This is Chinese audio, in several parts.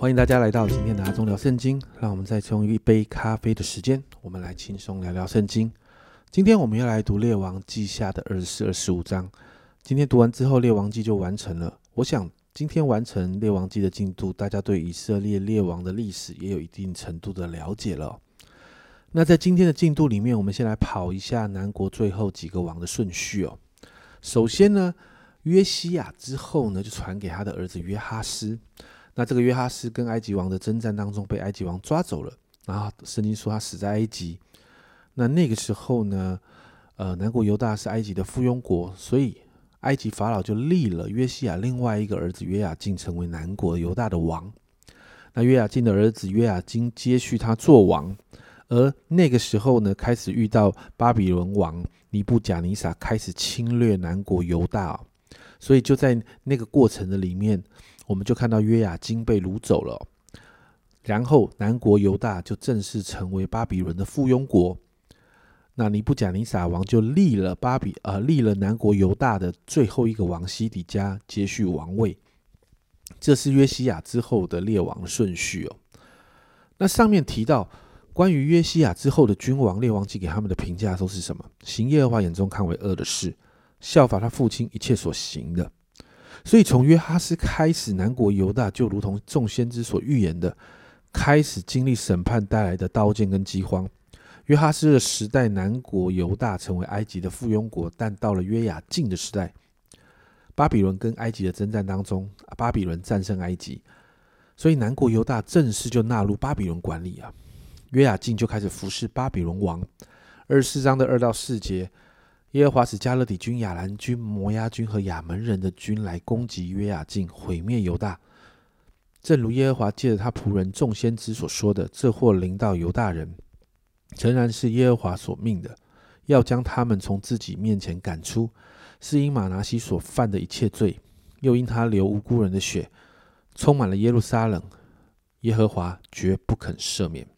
欢迎大家来到今天的阿忠聊圣经。让我们再用一杯咖啡的时间，我们来轻松聊聊圣经。今天我们要来读列王记下的二十四、二十五章。今天读完之后，列王记就完成了。我想今天完成列王记的进度，大家对以色列列王的历史也有一定程度的了解了。那在今天的进度里面，我们先来跑一下南国最后几个王的顺序哦。首先呢，约西亚之后呢，就传给他的儿子约哈斯。那这个约哈斯跟埃及王的征战当中被埃及王抓走了，然后圣经说他死在埃及。那那个时候呢，呃，南国犹大是埃及的附庸国，所以埃及法老就立了约西亚另外一个儿子约雅敬成为南国犹大的王。那约雅敬的儿子约雅金接续他做王，而那个时候呢，开始遇到巴比伦王尼布贾尼撒开始侵略南国犹大，所以就在那个过程的里面。我们就看到约雅金被掳走了，然后南国犹大就正式成为巴比伦的附庸国。那尼布甲尼撒王就立了巴比呃立了南国犹大的最后一个王西底家接续王位。这是约西亚之后的列王顺序哦。那上面提到关于约西亚之后的君王列王记给他们的评价都是什么？行耶和华眼中看为恶的事，效法他父亲一切所行的。所以从约哈斯开始，南国犹大就如同众先知所预言的，开始经历审判带来的刀剑跟饥荒。约哈斯的时代，南国犹大成为埃及的附庸国，但到了约雅敬的时代，巴比伦跟埃及的征战当中，巴比伦战胜埃及，所以南国犹大正式就纳入巴比伦管理啊。约雅敬就开始服侍巴比伦王。二十四章的二到四节。耶和华使加勒底军、亚兰军、摩押军和亚门人的军来攻击约雅敬，毁灭犹大。正如耶和华借着他仆人众先知所说的，这祸临到犹大人，诚然是耶和华所命的，要将他们从自己面前赶出，是因马拿西所犯的一切罪，又因他流无辜人的血，充满了耶路撒冷，耶和华绝不肯赦免。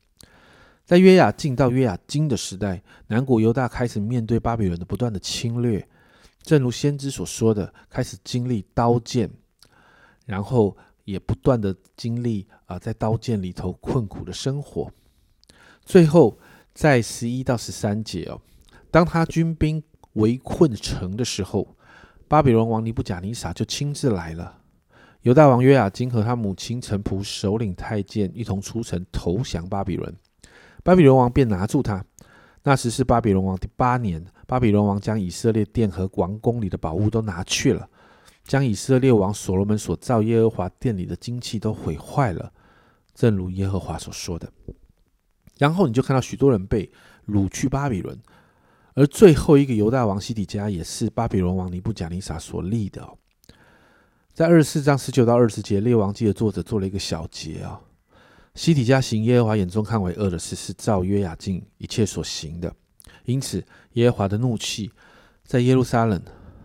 在约雅敬到约雅金的时代，南国犹大开始面对巴比伦的不断的侵略，正如先知所说的，开始经历刀剑，然后也不断的经历啊，在刀剑里头困苦的生活。最后在十一到十三节哦，当他军兵围困城的时候，巴比伦王尼布贾尼撒就亲自来了。犹大王约雅金和他母亲臣仆、首领、太监一同出城投降巴比伦。巴比伦王便拿住他。那时是巴比伦王第八年，巴比伦王将以色列殿和王宫里的宝物都拿去了，将以色列王所罗门所造耶和华殿里的金器都毁坏了，正如耶和华所说的。然后你就看到许多人被掳去巴比伦，而最后一个犹大王西底家也是巴比伦王尼布贾尼撒所立的。在二十四章十九到二十节，列王记的作者做了一个小结啊。西底家行耶和华眼中看为恶的事，是照约雅敬一切所行的。因此，耶和华的怒气在耶路撒冷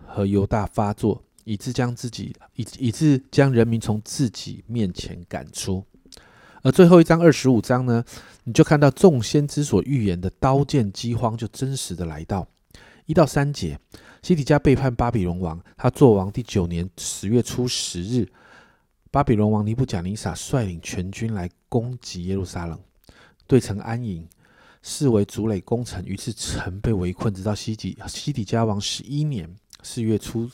和犹大发作，以致将自己以以致将人民从自己面前赶出。而最后一章二十五章呢，你就看到众先知所预言的刀剑饥荒就真实的来到。一到三节，西底家背叛巴比伦王，他做王第九年十月初十日。巴比伦王尼布贾尼撒率领全军来攻击耶路撒冷，对城安营，视为筑垒攻城。于是城被围困，直到西底西底家王十一年四月初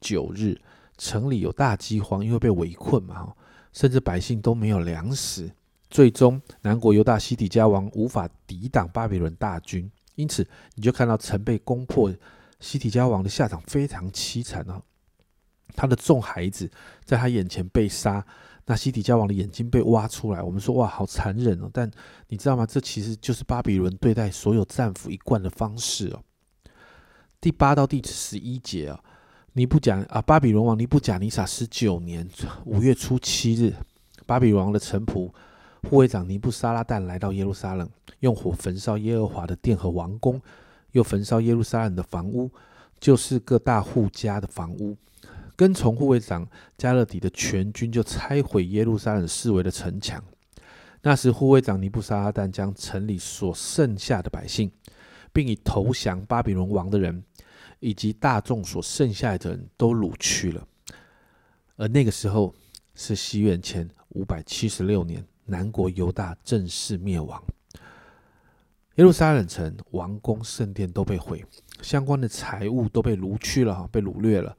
九日，城里有大饥荒，因为被围困嘛，甚至百姓都没有粮食。最终，南国犹大西底家王无法抵挡巴比伦大军，因此你就看到城被攻破，西底家王的下场非常凄惨啊。他的众孩子在他眼前被杀，那西底家王的眼睛被挖出来。我们说哇，好残忍哦！但你知道吗？这其实就是巴比伦对待所有战俘一贯的方式哦。第八到第十一节啊，尼布甲啊，巴比伦王尼布甲尼撒十九年五月初七日，巴比伦王的臣仆护卫长尼布沙拉旦来到耶路撒冷，用火焚烧耶和华的殿和王宫，又焚烧耶路撒冷的房屋，就是各大户家的房屋。跟从护卫长加勒底的全军就拆毁耶路撒冷四围的城墙。那时护卫长尼布沙拉旦将城里所剩下的百姓，并以投降巴比伦王的人以及大众所剩下的人都掳去了。而那个时候，是西元前五百七十六年，南国犹大正式灭亡，耶路撒冷城、王宫、圣殿都被毁，相关的财物都被掳去了，哈，被掳掠了，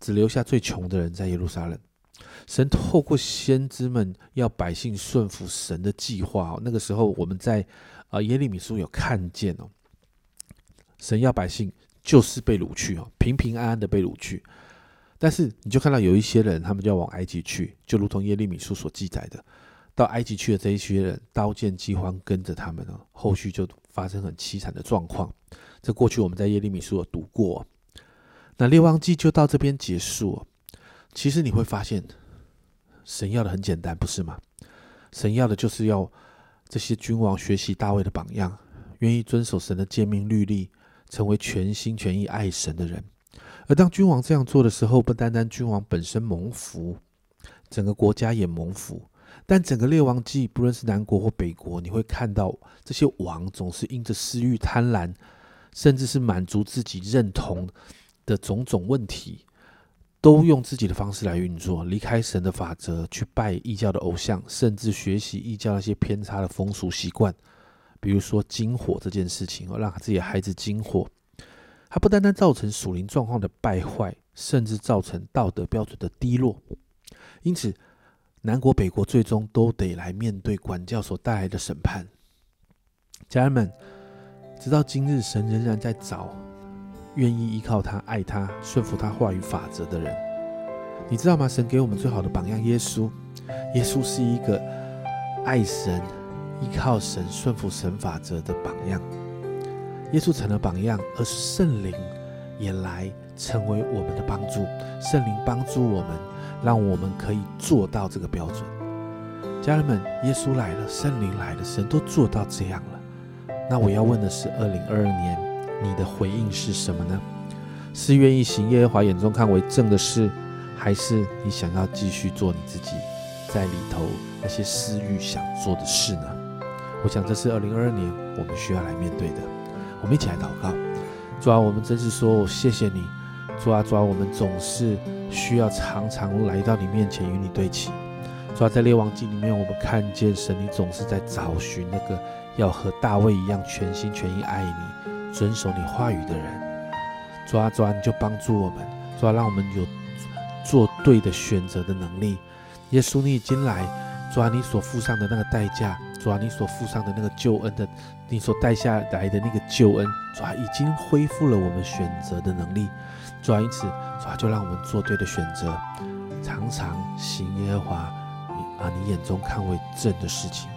只留下最穷的人在耶路撒冷。神透过先知们要百姓顺服神的计划哦，那个时候我们在啊耶利米书有看见哦，神要百姓就是被掳去哦，平平安安的被掳去。但是你就看到有一些人，他们就要往埃及去，就如同耶利米书所记载的，到埃及去的这一些人，刀剑饥荒跟着他们哦，后续就发生很凄惨的状况。这过去我们在耶利米书有读过，那列王记就到这边结束。其实你会发现，神要的很简单，不是吗？神要的就是要这些君王学习大卫的榜样，愿意遵守神的诫命律例，成为全心全意爱神的人。而当君王这样做的时候，不单单君王本身蒙福，整个国家也蒙福。但整个列王记，不论是南国或北国，你会看到这些王总是因着私欲、贪婪，甚至是满足自己认同的种种问题。都用自己的方式来运作，离开神的法则，去拜异教的偶像，甚至学习异教那些偏差的风俗习惯。比如说金火这件事情，让自己的孩子金火，它不单单造成属灵状况的败坏，甚至造成道德标准的低落。因此，南国北国最终都得来面对管教所带来的审判。家人们，直到今日，神仍然在找。愿意依靠他、爱他、顺服他话语法则的人，你知道吗？神给我们最好的榜样，耶稣。耶稣是一个爱神、依靠神、顺服神法则的榜样。耶稣成了榜样，而圣灵也来成为我们的帮助。圣灵帮助我们，让我们可以做到这个标准。家人们，耶稣来了，圣灵来了，神都做到这样了。那我要问的是，二零二二年。你的回应是什么呢？是愿意行耶和华眼中看为正的事，还是你想要继续做你自己在里头那些私欲想做的事呢？我想这是二零二二年我们需要来面对的。我们一起来祷告，主啊，我们真是说谢谢你，主啊，主啊，我们总是需要常常来到你面前与你对齐。主啊，在列王记里面，我们看见神，你总是在找寻那个要和大卫一样全心全意爱你。遵守你话语的人，抓抓，你就帮助我们，抓，让我们有做对的选择的能力。耶稣，你已经来，抓，你所付上的那个代价，抓，你所付上的那个救恩的，你所带下来的那个救恩，抓，已经恢复了我们选择的能力。抓，因此，抓，就让我们做对的选择，常常行耶和华啊你眼中看为正的事情，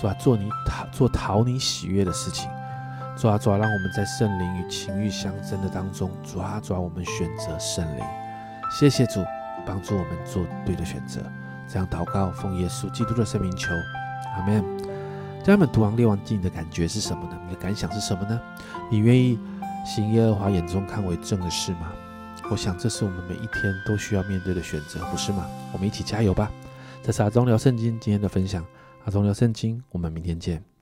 抓，做你讨做讨你喜悦的事情。抓抓，让我们在圣灵与情欲相争的当中，抓抓，我们选择圣灵。谢谢主，帮助我们做对的选择。这样祷告，奉耶稣基督的圣名求，阿门。家人们，读完列王记，的感觉是什么呢？你的感想是什么呢？你愿意行耶和华眼中看为正的事吗？我想，这是我们每一天都需要面对的选择，不是吗？我们一起加油吧！这是阿忠聊圣经今天的分享，阿忠聊圣经，我们明天见。